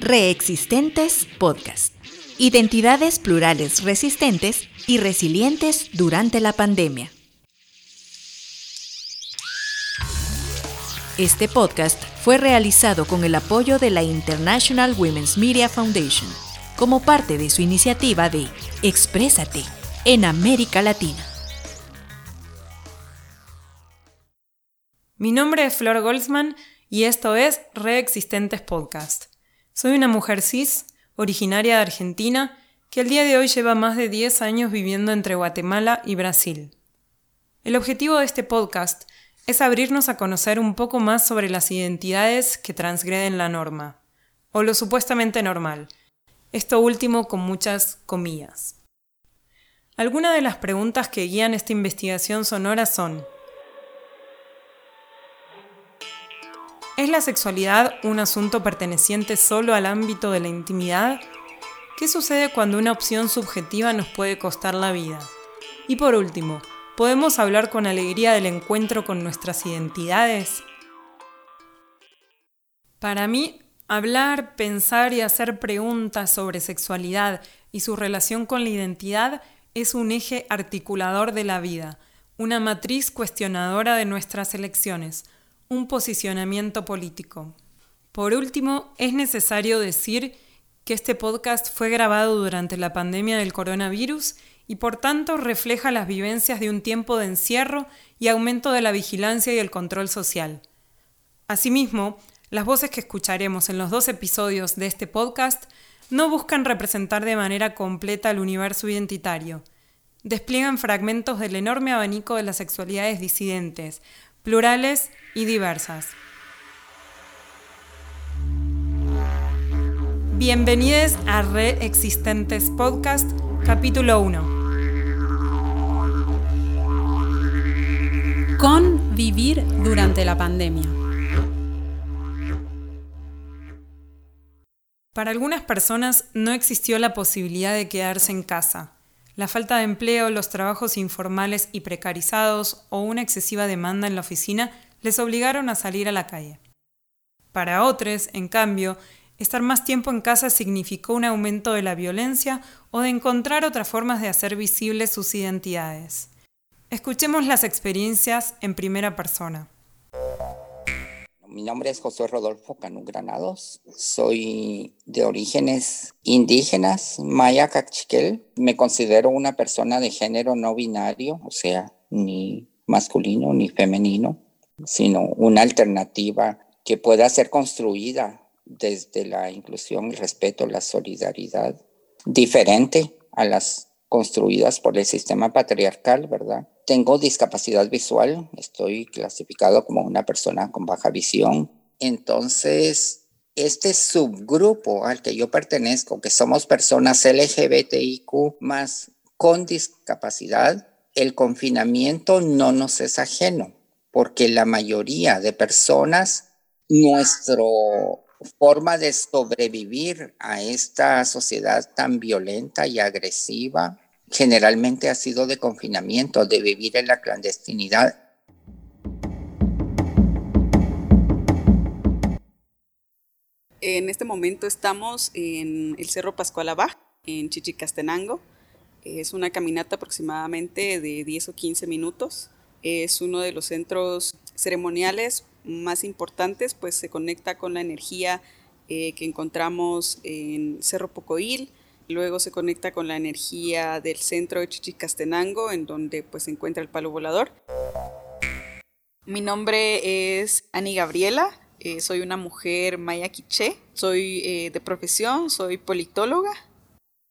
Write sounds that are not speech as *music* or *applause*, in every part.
Reexistentes Podcast. Identidades plurales resistentes y resilientes durante la pandemia. Este podcast fue realizado con el apoyo de la International Women's Media Foundation como parte de su iniciativa de Exprésate en América Latina. Mi nombre es Flor Goldsman y esto es Reexistentes Podcast. Soy una mujer cis, originaria de Argentina, que el día de hoy lleva más de 10 años viviendo entre Guatemala y Brasil. El objetivo de este podcast es abrirnos a conocer un poco más sobre las identidades que transgreden la norma, o lo supuestamente normal, esto último con muchas comillas. Algunas de las preguntas que guían esta investigación sonora son ¿Es la sexualidad un asunto perteneciente solo al ámbito de la intimidad? ¿Qué sucede cuando una opción subjetiva nos puede costar la vida? Y por último, ¿podemos hablar con alegría del encuentro con nuestras identidades? Para mí, Hablar, pensar y hacer preguntas sobre sexualidad y su relación con la identidad es un eje articulador de la vida, una matriz cuestionadora de nuestras elecciones, un posicionamiento político. Por último, es necesario decir que este podcast fue grabado durante la pandemia del coronavirus y por tanto refleja las vivencias de un tiempo de encierro y aumento de la vigilancia y el control social. Asimismo, las voces que escucharemos en los dos episodios de este podcast no buscan representar de manera completa el universo identitario. Despliegan fragmentos del enorme abanico de las sexualidades disidentes, plurales y diversas. Bienvenidos a Reexistentes Podcast, capítulo 1. Con vivir durante la pandemia. Para algunas personas no existió la posibilidad de quedarse en casa. La falta de empleo, los trabajos informales y precarizados o una excesiva demanda en la oficina les obligaron a salir a la calle. Para otros, en cambio, estar más tiempo en casa significó un aumento de la violencia o de encontrar otras formas de hacer visibles sus identidades. Escuchemos las experiencias en primera persona. Mi nombre es José Rodolfo Canú Granados. Soy de orígenes indígenas, maya cachiquel. Me considero una persona de género no binario, o sea, ni masculino ni femenino, sino una alternativa que pueda ser construida desde la inclusión, el respeto, la solidaridad, diferente a las construidas por el sistema patriarcal, ¿verdad? Tengo discapacidad visual, estoy clasificado como una persona con baja visión. Entonces, este subgrupo al que yo pertenezco, que somos personas LGBTIQ más con discapacidad, el confinamiento no nos es ajeno, porque la mayoría de personas, nuestra forma de sobrevivir a esta sociedad tan violenta y agresiva generalmente ha sido de confinamiento, de vivir en la clandestinidad. En este momento estamos en el Cerro Pascual en Chichicastenango. Es una caminata aproximadamente de 10 o 15 minutos. Es uno de los centros ceremoniales más importantes, pues se conecta con la energía eh, que encontramos en Cerro Pocoil, Luego se conecta con la energía del centro de Chichicastenango, en donde pues se encuentra el palo volador. Mi nombre es Ani Gabriela, eh, soy una mujer maya quiché, soy eh, de profesión, soy politóloga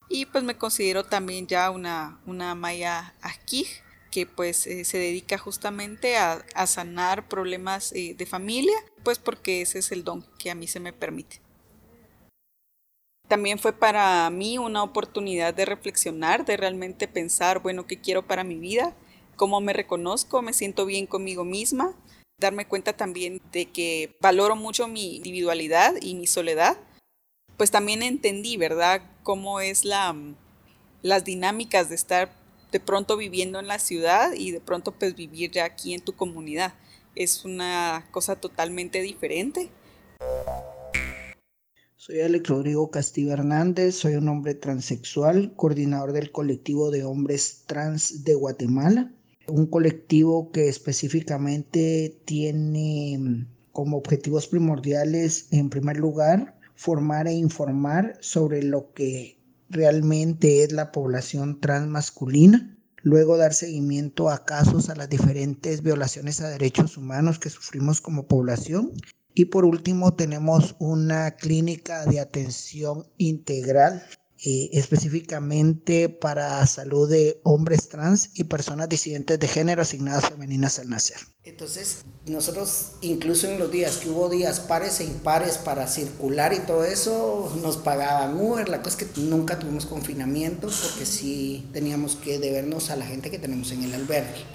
y pues me considero también ya una, una maya aquí que pues eh, se dedica justamente a, a sanar problemas de familia, pues porque ese es el don que a mí se me permite. También fue para mí una oportunidad de reflexionar, de realmente pensar, bueno, ¿qué quiero para mi vida? ¿Cómo me reconozco? ¿Me siento bien conmigo misma? Darme cuenta también de que valoro mucho mi individualidad y mi soledad. Pues también entendí, ¿verdad?, cómo es la, las dinámicas de estar de pronto viviendo en la ciudad y de pronto pues vivir ya aquí en tu comunidad. Es una cosa totalmente diferente. Soy Alex Rodrigo Castillo Hernández, soy un hombre transexual, coordinador del colectivo de hombres trans de Guatemala, un colectivo que específicamente tiene como objetivos primordiales, en primer lugar, formar e informar sobre lo que realmente es la población transmasculina, luego dar seguimiento a casos, a las diferentes violaciones a derechos humanos que sufrimos como población. Y por último tenemos una clínica de atención integral eh, específicamente para salud de hombres trans y personas disidentes de género asignadas femeninas al nacer. Entonces, nosotros incluso en los días que hubo días pares e impares para circular y todo eso, nos pagaban Uber. La cosa es que nunca tuvimos confinamiento porque sí teníamos que debernos a la gente que tenemos en el albergue.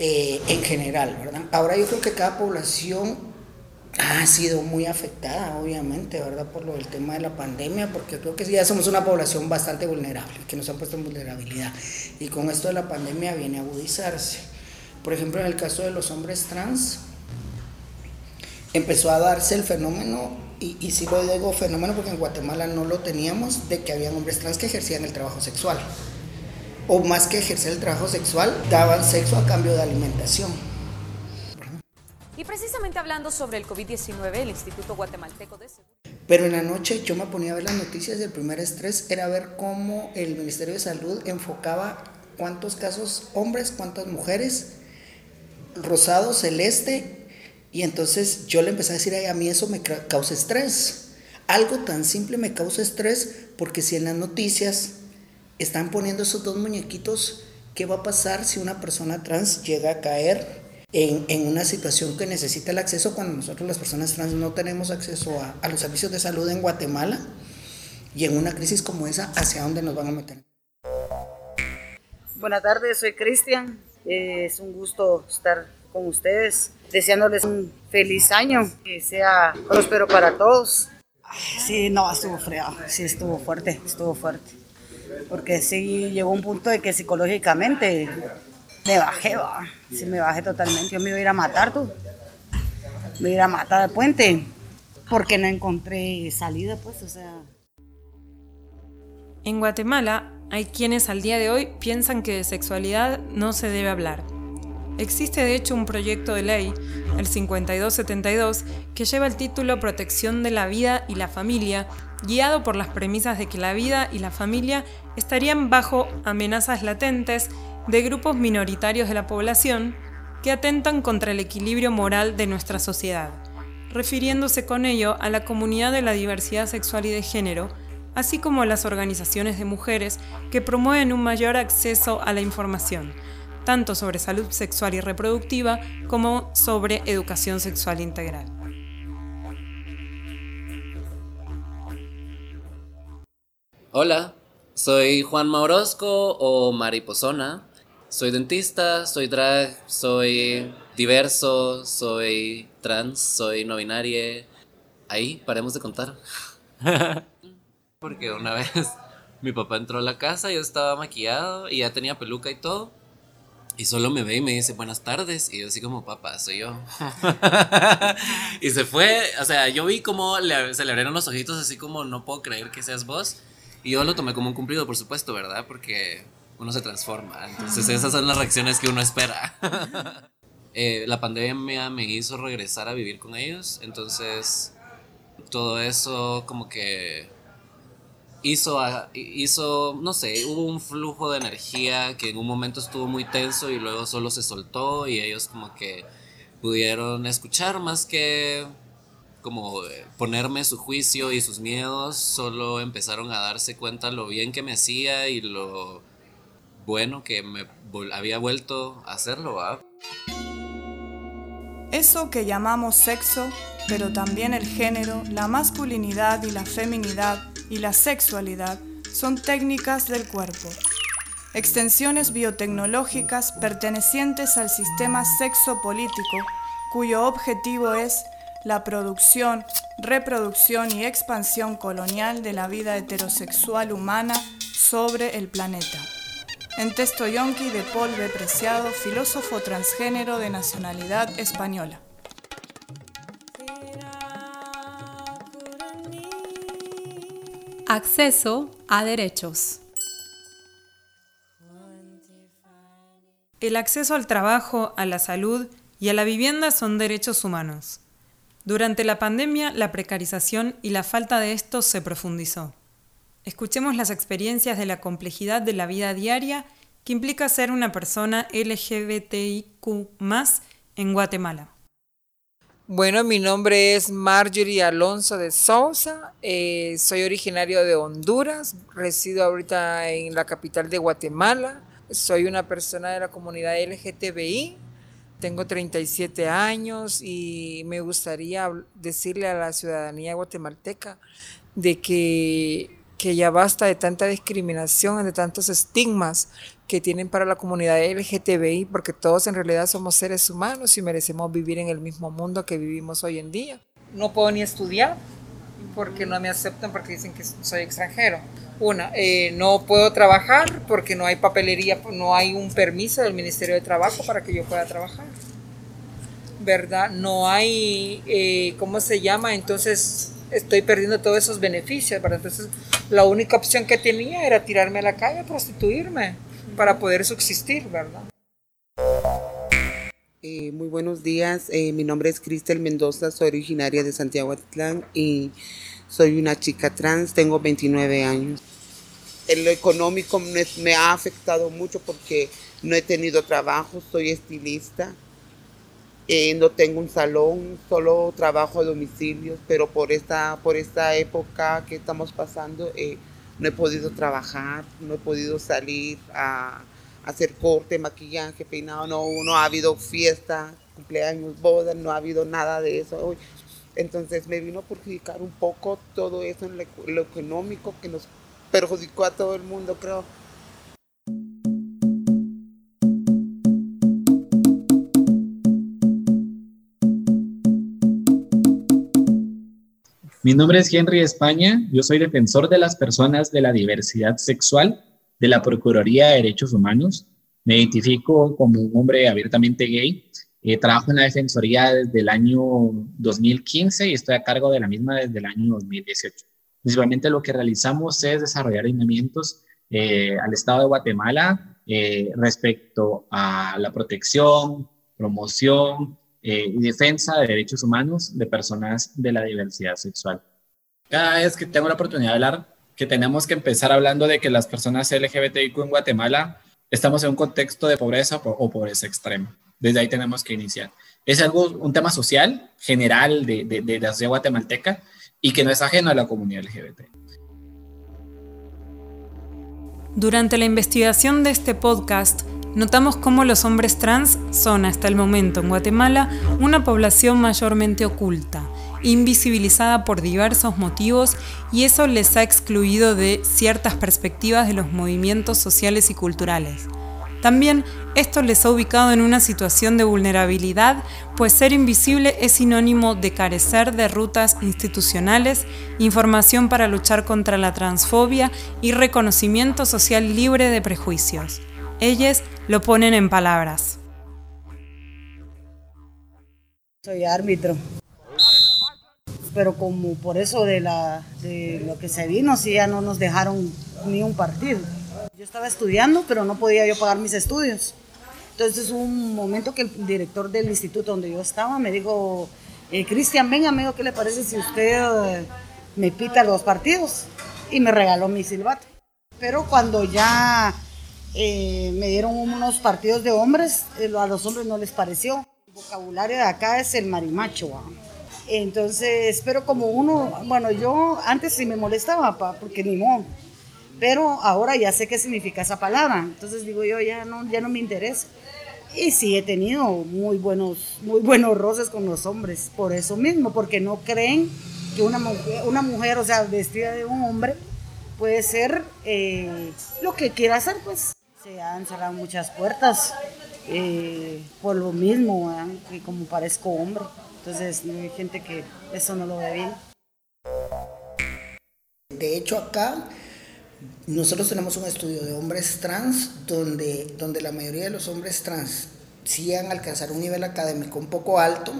Eh, en general, ¿verdad? Ahora yo creo que cada población ha sido muy afectada, obviamente, ¿verdad? Por lo del tema de la pandemia, porque creo que ya somos una población bastante vulnerable, que nos ha puesto en vulnerabilidad. Y con esto de la pandemia viene a agudizarse. Por ejemplo, en el caso de los hombres trans, empezó a darse el fenómeno, y, y sí lo digo fenómeno porque en Guatemala no lo teníamos, de que había hombres trans que ejercían el trabajo sexual. O más que ejercer el trabajo sexual, daban sexo a cambio de alimentación y precisamente hablando sobre el COVID-19, el Instituto Guatemalteco de Seguridad. Pero en la noche yo me ponía a ver las noticias y el primer estrés era ver cómo el Ministerio de Salud enfocaba cuántos casos hombres, cuántas mujeres, rosado, celeste, y entonces yo le empecé a decir, a mí eso me causa estrés. Algo tan simple me causa estrés porque si en las noticias están poniendo esos dos muñequitos, ¿qué va a pasar si una persona trans llega a caer en, en, una situación que necesita el acceso cuando nosotros las personas trans no tenemos acceso a, a, los servicios de salud en Guatemala y en una crisis como esa, ¿hacia dónde nos van a meter? Buenas tardes, soy Cristian. Es un gusto estar con ustedes, deseándoles un feliz año, que sea próspero para todos. Sí, no, estuvo frío, sí, estuvo fuerte, estuvo fuerte. Porque sí llegó un punto de que psicológicamente me bajé, va. Sí, me bajé totalmente. Yo me iba a ir a matar, tú. Me iba a ir a matar al puente. Porque no encontré salida, pues, o sea. En Guatemala hay quienes al día de hoy piensan que de sexualidad no se debe hablar. Existe de hecho un proyecto de ley, el 5272, que lleva el título Protección de la vida y la familia, guiado por las premisas de que la vida y la familia estarían bajo amenazas latentes de grupos minoritarios de la población que atentan contra el equilibrio moral de nuestra sociedad, refiriéndose con ello a la comunidad de la diversidad sexual y de género, así como a las organizaciones de mujeres que promueven un mayor acceso a la información, tanto sobre salud sexual y reproductiva como sobre educación sexual integral. Hola, soy Juan Maurosco o Mariposona soy dentista, soy drag, soy diverso, soy trans, soy no binaria. Ahí, paremos de contar. *laughs* Porque una vez *laughs* mi papá entró a la casa, yo estaba maquillado y ya tenía peluca y todo. Y solo me ve y me dice buenas tardes. Y yo así como, papá, soy yo. *laughs* y se fue. O sea, yo vi como se le abrieron los ojitos así como, no puedo creer que seas vos. Y yo lo tomé como un cumplido, por supuesto, ¿verdad? Porque uno se transforma. Entonces esas son las reacciones que uno espera. *laughs* Eh, la pandemia me hizo regresar a vivir con ellos, entonces todo eso como que hizo, hizo, no sé, hubo un flujo de energía que en un momento estuvo muy tenso y luego solo se soltó y ellos como que pudieron escuchar más que como ponerme su juicio y sus miedos, solo empezaron a darse cuenta lo bien que me hacía y lo bueno que me había vuelto a hacerlo. Eso que llamamos sexo, pero también el género, la masculinidad y la feminidad y la sexualidad son técnicas del cuerpo. Extensiones biotecnológicas pertenecientes al sistema sexopolítico, cuyo objetivo es la producción, reproducción y expansión colonial de la vida heterosexual humana sobre el planeta. En texto yonki de Paul B. Preciado, filósofo transgénero de nacionalidad española. Acceso a derechos. El acceso al trabajo, a la salud y a la vivienda son derechos humanos. Durante la pandemia, la precarización y la falta de estos se profundizó. Escuchemos las experiencias de la complejidad de la vida diaria que implica ser una persona LGBTIQ en Guatemala. Bueno, mi nombre es Marjorie Alonso de Sousa, eh, soy originario de Honduras, resido ahorita en la capital de Guatemala, soy una persona de la comunidad LGTBI, tengo 37 años y me gustaría decirle a la ciudadanía guatemalteca de que que ya basta de tanta discriminación, de tantos estigmas que tienen para la comunidad LGTBI, porque todos en realidad somos seres humanos y merecemos vivir en el mismo mundo que vivimos hoy en día. No puedo ni estudiar porque no me aceptan porque dicen que soy extranjero. Una, eh, no puedo trabajar porque no hay papelería, no hay un permiso del Ministerio de Trabajo para que yo pueda trabajar. ¿Verdad? No hay, eh, ¿cómo se llama? Entonces estoy perdiendo todos esos beneficios, ¿verdad? Entonces, la única opción que tenía era tirarme a la calle prostituirme para poder subsistir, ¿verdad? Eh, muy buenos días, eh, mi nombre es Cristel Mendoza, soy originaria de Santiago Atlán y soy una chica trans, tengo 29 años. En lo económico me ha afectado mucho porque no he tenido trabajo, soy estilista eh, no tengo un salón, solo trabajo a domicilio, pero por esta, por esta época que estamos pasando eh, no he podido trabajar, no he podido salir a, hacer corte, maquillaje, peinado, no, no ha habido fiesta, cumpleaños, bodas, no ha habido nada de eso. Entonces me vino a perjudicar un poco todo eso en lo económico que nos perjudicó a todo el mundo, creo. Mi nombre es Henry España, yo soy defensor de las personas de la diversidad sexual de la Procuraduría de Derechos Humanos. Me identifico como un hombre abiertamente gay. Eh, trabajo en la Defensoría desde el año 2015 y estoy a cargo de la misma desde el año 2018. Principalmente lo que realizamos es desarrollar lineamientos eh, al Estado de Guatemala eh, respecto a la protección, promoción, eh, y defensa de derechos humanos de personas de la diversidad sexual. Cada vez que tengo la oportunidad de hablar, que tenemos que empezar hablando de que las personas LGBTIQ en Guatemala estamos en un contexto de pobreza o pobreza extrema. Desde ahí tenemos que iniciar. Es algo, un tema social general de, de, de la sociedad guatemalteca y que no es ajeno a la comunidad LGBT. Durante la investigación de este podcast, notamos cómo los hombres trans son hasta el momento en Guatemala una población mayormente oculta, invisibilizada por diversos motivos y eso les ha excluido de ciertas perspectivas de los movimientos sociales y culturales. También esto les ha ubicado en una situación de vulnerabilidad, pues ser invisible es sinónimo de carecer de rutas institucionales, información para luchar contra la transfobia y reconocimiento social libre de prejuicios. Ellas lo ponen en palabras. Soy árbitro. Pero como por eso de, la, de lo que se vino, sí ya no nos dejaron ni un partido. Yo estaba estudiando, pero no podía yo pagar mis estudios. Entonces hubo un momento que el director del instituto donde yo estaba me dijo, eh, Cristian, venga, amigo, ¿qué le parece si usted eh, me pita los partidos? Y me regaló mi silbato. Pero cuando ya eh, me dieron unos partidos de hombres, eh, a los hombres no les pareció. El vocabulario de acá es el marimacho. Entonces, pero como uno, bueno, yo antes sí me molestaba, porque ni modo, pero ahora ya sé qué significa esa palabra. Entonces digo yo, ya no, ya no me interesa. Y sí he tenido muy buenos, muy buenos roces con los hombres, por eso mismo, porque no creen que una mujer, una mujer o sea, vestida de un hombre, puede ser eh, lo que quiera hacer, pues. Se han cerrado muchas puertas eh, por lo mismo, como parezco hombre. Entonces hay gente que eso no lo ve bien. De hecho acá nosotros tenemos un estudio de hombres trans donde, donde la mayoría de los hombres trans sí han alcanzado un nivel académico un poco alto,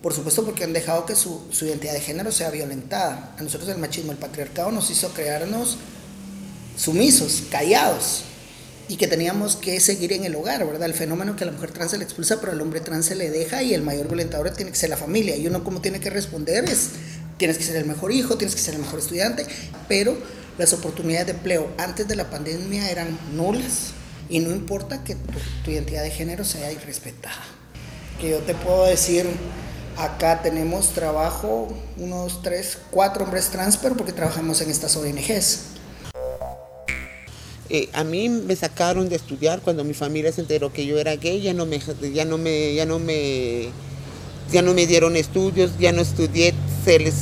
Por supuesto porque han dejado que su, su identidad de género sea violentada. A nosotros el machismo, el patriarcado nos hizo crearnos sumisos, callados, y que teníamos que seguir en el hogar, ¿verdad? El fenómeno que a la mujer trans se le expulsa, pero al hombre trans se le deja y el mayor violentador tiene que ser la familia. Y uno como tiene que responder es, tienes que ser el mejor hijo, tienes que ser el mejor estudiante, pero las oportunidades de empleo antes de la pandemia eran nulas y no importa que tu, tu identidad de género sea irrespetada. Que yo te puedo decir, acá tenemos trabajo, unos tres, cuatro hombres trans, pero porque trabajamos en estas ONGs eh, a mí me sacaron de estudiar cuando mi familia se enteró que yo era gay, ya no me, ya no me, ya no me, ya no me dieron estudios, ya no estudié,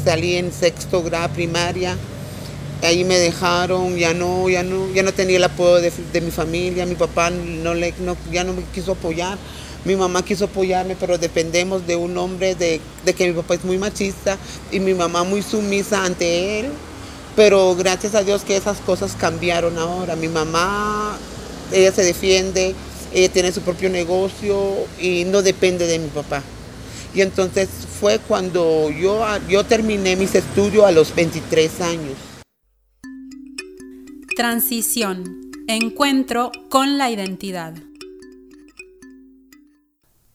salí en sexto grado primaria, ahí me dejaron, ya no, ya no, ya no tenía el apoyo de, mi familia, mi papá no le, no, ya no me quiso apoyar, mi mamá quiso apoyarme, pero dependemos de un hombre, de, de que mi papá es muy machista y mi mamá muy sumisa ante él. Pero gracias a Dios que esas cosas cambiaron ahora. Mi mamá, ella se defiende, ella tiene su propio negocio y no depende de mi papá. Y entonces fue cuando yo, yo terminé mis estudios a los 23 años. Transición. Encuentro con la identidad.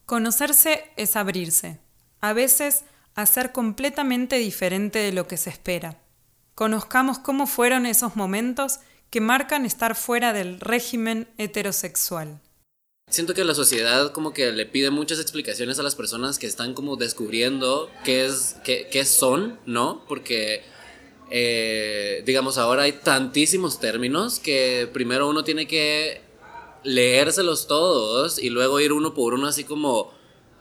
Conocerse es abrirse. A veces, hacer completamente diferente de lo que se espera conozcamos cómo fueron esos momentos que marcan estar fuera del régimen heterosexual. Siento que la sociedad como que le pide muchas explicaciones a las personas que están como descubriendo qué es qué, son, ¿no? Porque eh, digamos ahora hay tantísimos términos que primero uno tiene que leérselos todos y luego ir uno por uno así como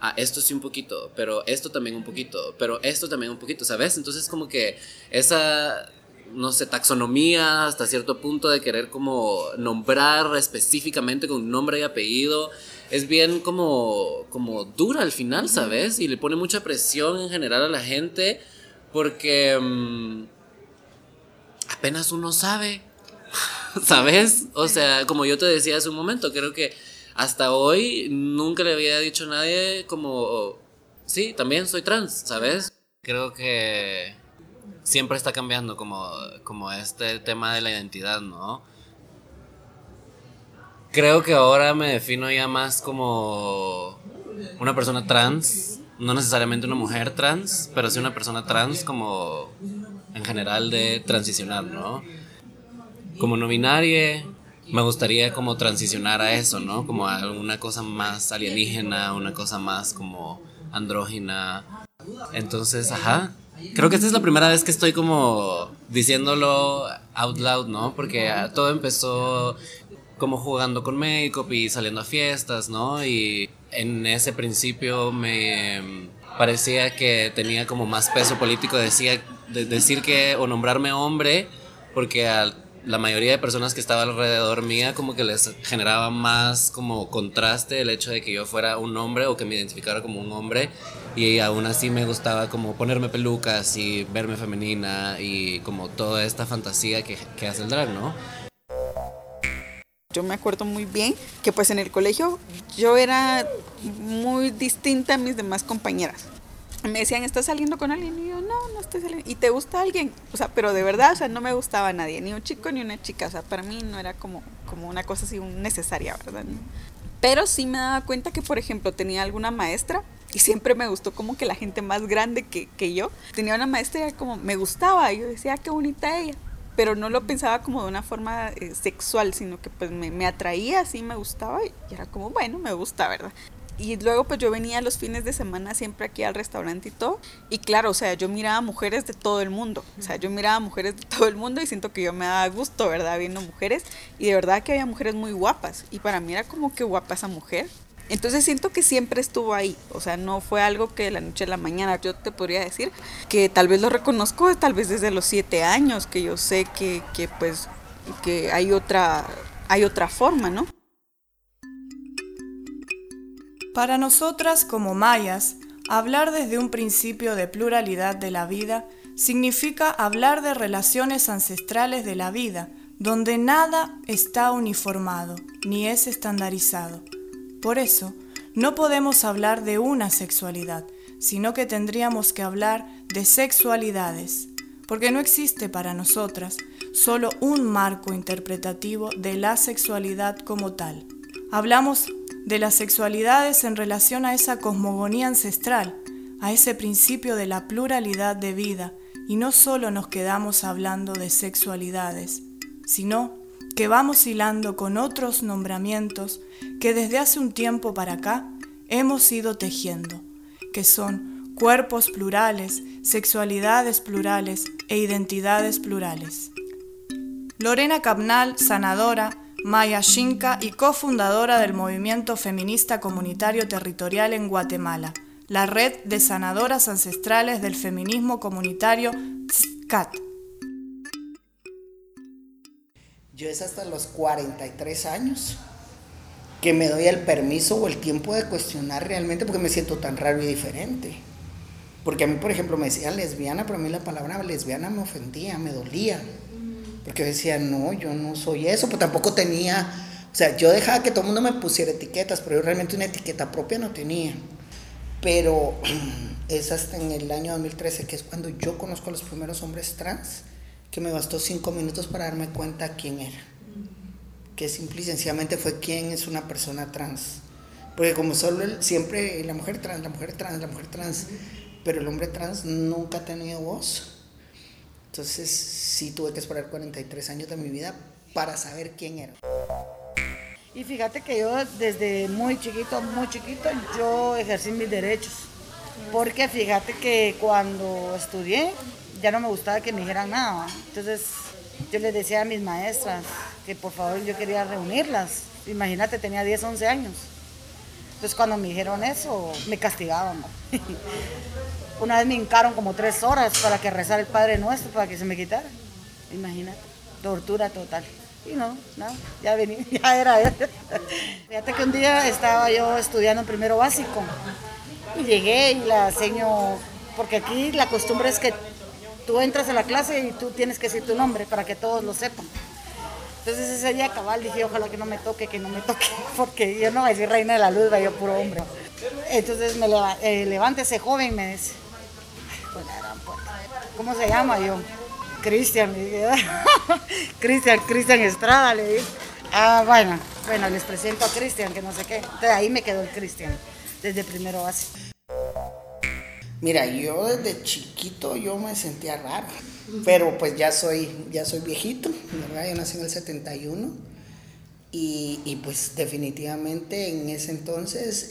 ah, esto sí un poquito, pero esto también un poquito, pero esto también un poquito, ¿sabes? Entonces como que esa, no sé, taxonomía hasta cierto punto de querer como nombrar específicamente con nombre y apellido, es bien como, como dura al final, ¿sabes? Y le pone mucha presión en general a la gente porque mm, apenas uno sabe, *laughs* ¿sabes? O sea, como yo te decía hace un momento, creo que hasta hoy nunca le había dicho a nadie como, sí, también soy trans, ¿sabes? Creo que siempre está cambiando como, como este tema de la identidad, ¿no? Creo que ahora me defino ya más como una persona trans, no necesariamente una mujer trans, pero sí una persona trans como en general de transicionar, ¿no? Como no binaria, me gustaría como transicionar a eso, ¿no? Como a una cosa más alienígena, una cosa más como andrógina. Entonces, ajá. Creo que esta es la primera vez que estoy como diciéndolo out loud, ¿no? Porque todo empezó como jugando con make-up y saliendo a fiestas, ¿no? Y en ese principio me parecía que tenía como más peso político decir que o nombrarme hombre, porque al la mayoría de personas que estaba alrededor mía como que les generaba más como contraste el hecho de que yo fuera un hombre o que me identificara como un hombre y aún así me gustaba como ponerme pelucas y verme femenina y como toda esta fantasía que, que hace el drag, ¿no? Yo me acuerdo muy bien que pues en el colegio yo era muy distinta a mis demás compañeras me decían, ¿estás saliendo con alguien? Y yo, no, no estoy saliendo. ¿Y te gusta alguien? O sea, pero de verdad, o sea, no me gustaba nadie, ni un chico ni una chica. O sea, para mí no era como, como una cosa así necesaria, ¿verdad? Pero sí me daba cuenta que, por ejemplo, tenía alguna maestra y siempre me gustó como que la gente más grande que, que yo. Tenía una maestra y como, me gustaba. Y yo decía, ah, qué bonita ella. Pero no lo pensaba como de una forma eh, sexual, sino que pues me, me atraía, así me gustaba y era como, bueno, me gusta, ¿verdad? Y luego pues yo venía los fines de semana siempre aquí al restaurante y todo. Y claro, o sea, yo miraba mujeres de todo el mundo. O sea, yo miraba mujeres de todo el mundo y siento que yo me daba gusto, ¿verdad? Viendo mujeres. Y de verdad que había mujeres muy guapas. Y para mí era como que guapa esa mujer. Entonces siento que siempre estuvo ahí, o sea, no fue algo que de la noche a la mañana, yo te podría decir que tal vez lo reconozco, tal vez desde los siete años, que yo sé que, que pues, que hay otra, hay otra forma, ¿no? Para nosotras como mayas, hablar desde un principio de pluralidad de la vida significa hablar de relaciones ancestrales de la vida, donde nada está uniformado ni es estandarizado. Por eso, no podemos hablar de una sexualidad, sino que tendríamos que hablar de sexualidades, porque no existe para nosotras solo un marco interpretativo de la sexualidad como tal. Hablamos de las sexualidades en relación a esa cosmogonía ancestral, a ese principio de la pluralidad de vida, y no solo nos quedamos hablando de sexualidades, sino que vamos hilando con otros nombramientos que desde hace un tiempo para acá hemos ido tejiendo, que son cuerpos plurales, sexualidades plurales e identidades plurales. Lorena Capnal, sanadora, Maya Shinka y cofundadora del movimiento feminista comunitario territorial en Guatemala, la red de sanadoras ancestrales del feminismo comunitario SCAT. Yo es hasta los 43 años que me doy el permiso o el tiempo de cuestionar realmente porque me siento tan raro y diferente. Porque a mí, por ejemplo, me decían lesbiana, pero a mí la palabra lesbiana me ofendía, me dolía. Porque yo decía, no, yo no soy eso, pero tampoco tenía, o sea, yo dejaba que todo el mundo me pusiera etiquetas, pero yo realmente una etiqueta propia no tenía. Pero *clears throat* es hasta en el año 2013 que es cuando yo conozco a los primeros hombres trans, que me bastó cinco minutos para darme cuenta quién era. Que simple y sencillamente fue quién es una persona trans. Porque como solo siempre la mujer trans, la mujer trans, la mujer trans, pero el hombre trans nunca ha tenido voz. Entonces sí tuve que esperar 43 años de mi vida para saber quién era. Y fíjate que yo desde muy chiquito, muy chiquito, yo ejercí mis derechos. Porque fíjate que cuando estudié ya no me gustaba que me dijeran nada. Entonces yo les decía a mis maestras que por favor yo quería reunirlas. Imagínate, tenía 10, 11 años. Entonces cuando me dijeron eso, me castigaban. *laughs* Una vez me hincaron como tres horas para que rezara el Padre Nuestro para que se me quitara. Imagínate, tortura total. Y no, no, ya venía, *laughs* ya era. Fíjate que un día estaba yo estudiando en primero básico y llegué y la seño, porque aquí la costumbre es que tú entras a la clase y tú tienes que decir tu nombre para que todos lo sepan. Entonces ese día cabal dije, ojalá que no me toque, que no me toque, *laughs* porque yo no voy a decir reina de la luz, yo puro hombre. Entonces me eh, levanta ese joven me dice, ¿cómo se llama yo? Cristian, *laughs* Cristian, Cristian Estrada, le dije. Ah, bueno, bueno, les presento a Cristian, que no sé qué. Entonces ahí me quedó el Cristian, desde primero base. Mira, yo desde chiquito yo me sentía raro, pero pues ya soy, ya soy viejito, ¿verdad? Yo nací en el 71 y, y pues definitivamente en ese entonces,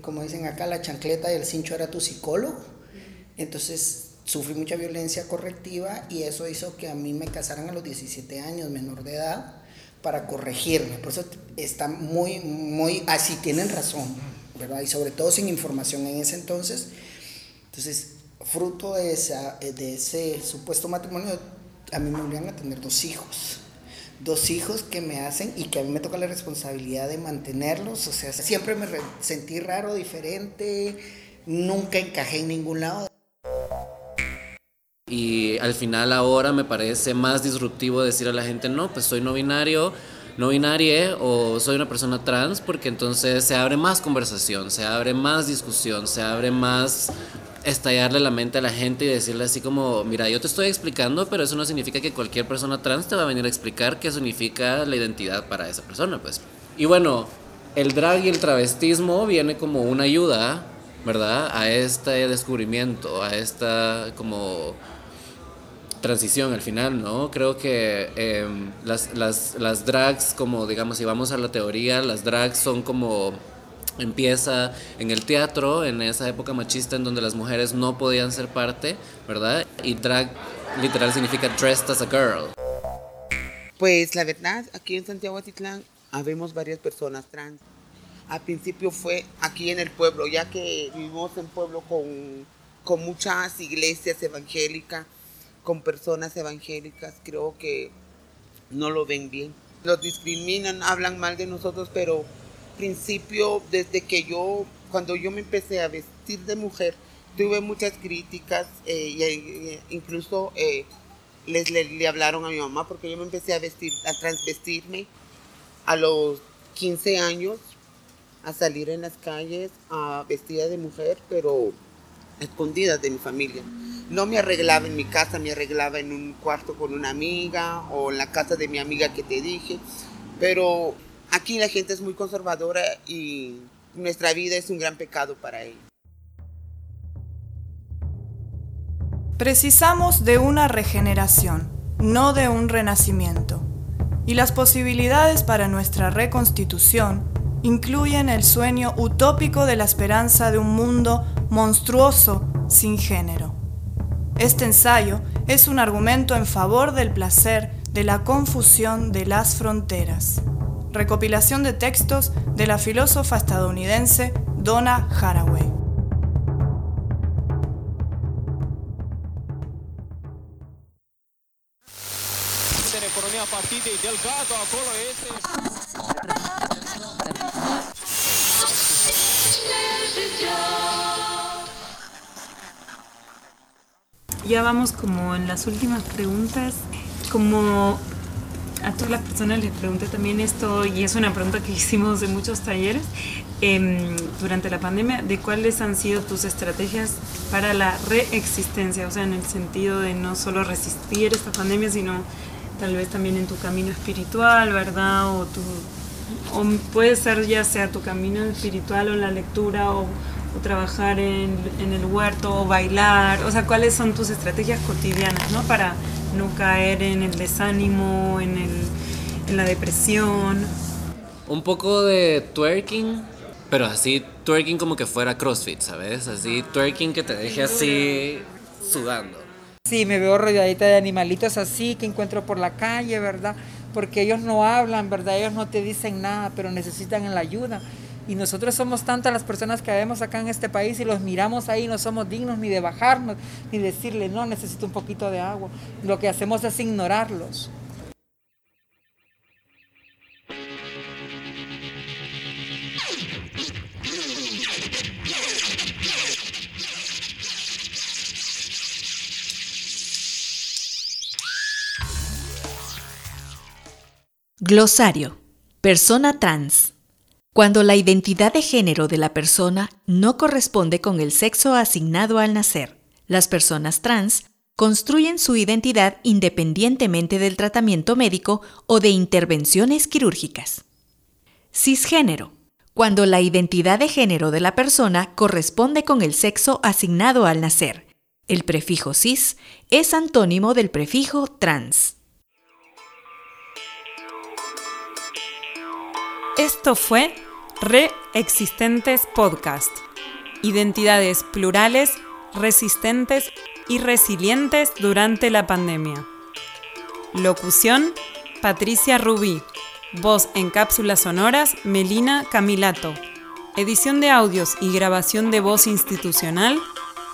como dicen acá, la chancleta y el cincho era tu psicólogo, entonces sufrí mucha violencia correctiva y eso hizo que a mí me casaran a los 17 años, menor de edad, para corregirme. Por eso está muy, muy, así tienen razón, ¿verdad? Y sobre todo sin información en ese entonces. Entonces, fruto de, esa, de ese supuesto matrimonio, a mí me obligan a tener dos hijos. Dos hijos que me hacen y que a mí me toca la responsabilidad de mantenerlos. O sea, siempre me sentí raro, diferente, nunca encajé en ningún lado. Y al final ahora me parece más disruptivo decir a la gente, no, pues soy no binario, no binaria o soy una persona trans, porque entonces se abre más conversación, se abre más discusión, se abre más estallarle la mente a la gente y decirle así como, mira, yo te estoy explicando, pero eso no significa que cualquier persona trans te va a venir a explicar qué significa la identidad para esa persona, pues. Y bueno, el drag y el travestismo viene como una ayuda, ¿verdad? A este descubrimiento, a esta como transición al final, ¿no? Creo que em, las, las, las drags, como digamos, si vamos a la teoría, las drags son como empieza en el teatro, en esa época machista en donde las mujeres no podían ser parte, ¿verdad? Y drag literal significa dressed as a girl. Pues la verdad, aquí en Santiago Atitlán habemos varias personas trans. Al principio fue aquí en el pueblo, ya que vivimos en pueblo con, con muchas iglesias evangélicas con personas evangélicas, creo que no lo ven bien. Los discriminan, hablan mal de nosotros, pero principio, desde que yo, cuando yo me empecé a vestir de mujer, tuve muchas críticas, eh, eh, incluso eh, les le, hablaron a mi mamá porque yo me empecé a vestir, a transvestirme a los 15 años, a salir en las calles a vestida de mujer, pero escondidas de mi familia. No me arreglaba en mi casa, me arreglaba en un cuarto con una amiga o en la casa de mi amiga que te dije. Pero aquí la gente es muy conservadora y nuestra vida es un gran pecado para ellos. Precisamos de una regeneración, no de un renacimiento. Y las posibilidades para nuestra reconstitución incluyen el sueño utópico de la esperanza de un mundo monstruoso sin género. Este ensayo es un argumento en favor del placer de la confusión de las fronteras. Recopilación de textos de la filósofa estadounidense Donna Haraway. Ya vamos como en las últimas preguntas, como a todas las personas les pregunté también esto, y es una pregunta que *laughs* hicimos en muchos talleres em, durante la pandemia, de cuáles han sido tus estrategias para la reexistencia, o sea, en el sentido de no solo resistir esta pandemia, sino tal vez también en tu camino espiritual, ¿verdad? O, tu, o puede ser ya sea tu camino espiritual o la lectura o, trabajar en, en, el huerto o bailar, o sea, cuáles son tus estrategias cotidianas, ¿no? Para no caer en el desánimo, en, el, en la depresión. Un poco de twerking, pero así twerking como que fuera CrossFit, ¿sabes? Así twerking que te deje así sudando. Sí, me veo rodeadita de animalitos así que encuentro por la calle, ¿verdad? Porque ellos no hablan, ¿verdad? Ellos no te dicen nada, pero necesitan la ayuda. Y nosotros somos tantas las personas que vemos acá en este país y los miramos ahí, no somos dignos ni de bajarnos, ni decirle, no, necesito un poquito de agua. Lo que hacemos es ignorarlos. Glosario. Persona trans. Cuando la identidad de género de la persona no corresponde con el sexo asignado al nacer, las personas trans construyen su identidad independientemente del tratamiento médico o de intervenciones quirúrgicas. Cisgénero. Cuando la identidad de género de la persona corresponde con el sexo asignado al nacer. El prefijo cis es antónimo del prefijo trans. Esto fue Reexistentes Podcast. Identidades plurales, resistentes y resilientes durante la pandemia. Locución, Patricia Rubí. Voz en cápsulas sonoras, Melina Camilato. Edición de audios y grabación de voz institucional,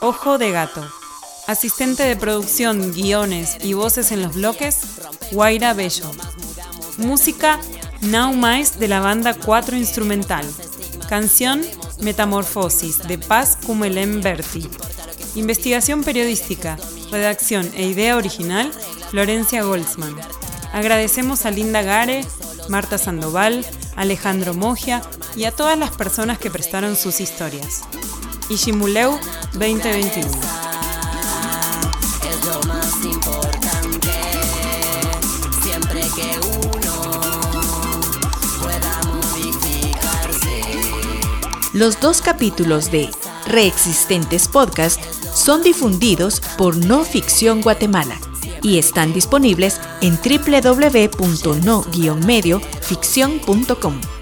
Ojo de Gato. Asistente de producción, guiones y voces en los bloques, Guaira Bello. Música, Now Mais de la banda 4 Instrumental. Canción Metamorfosis de Paz Cumelén Berti. Investigación periodística, redacción e idea original Florencia Goldsman. Agradecemos a Linda Gare, Marta Sandoval, Alejandro Mogia y a todas las personas que prestaron sus historias. Ishimuleu 2021. Los dos capítulos de Reexistentes Podcast son difundidos por No Ficción Guatemala y están disponibles en www.no-medioficción.com.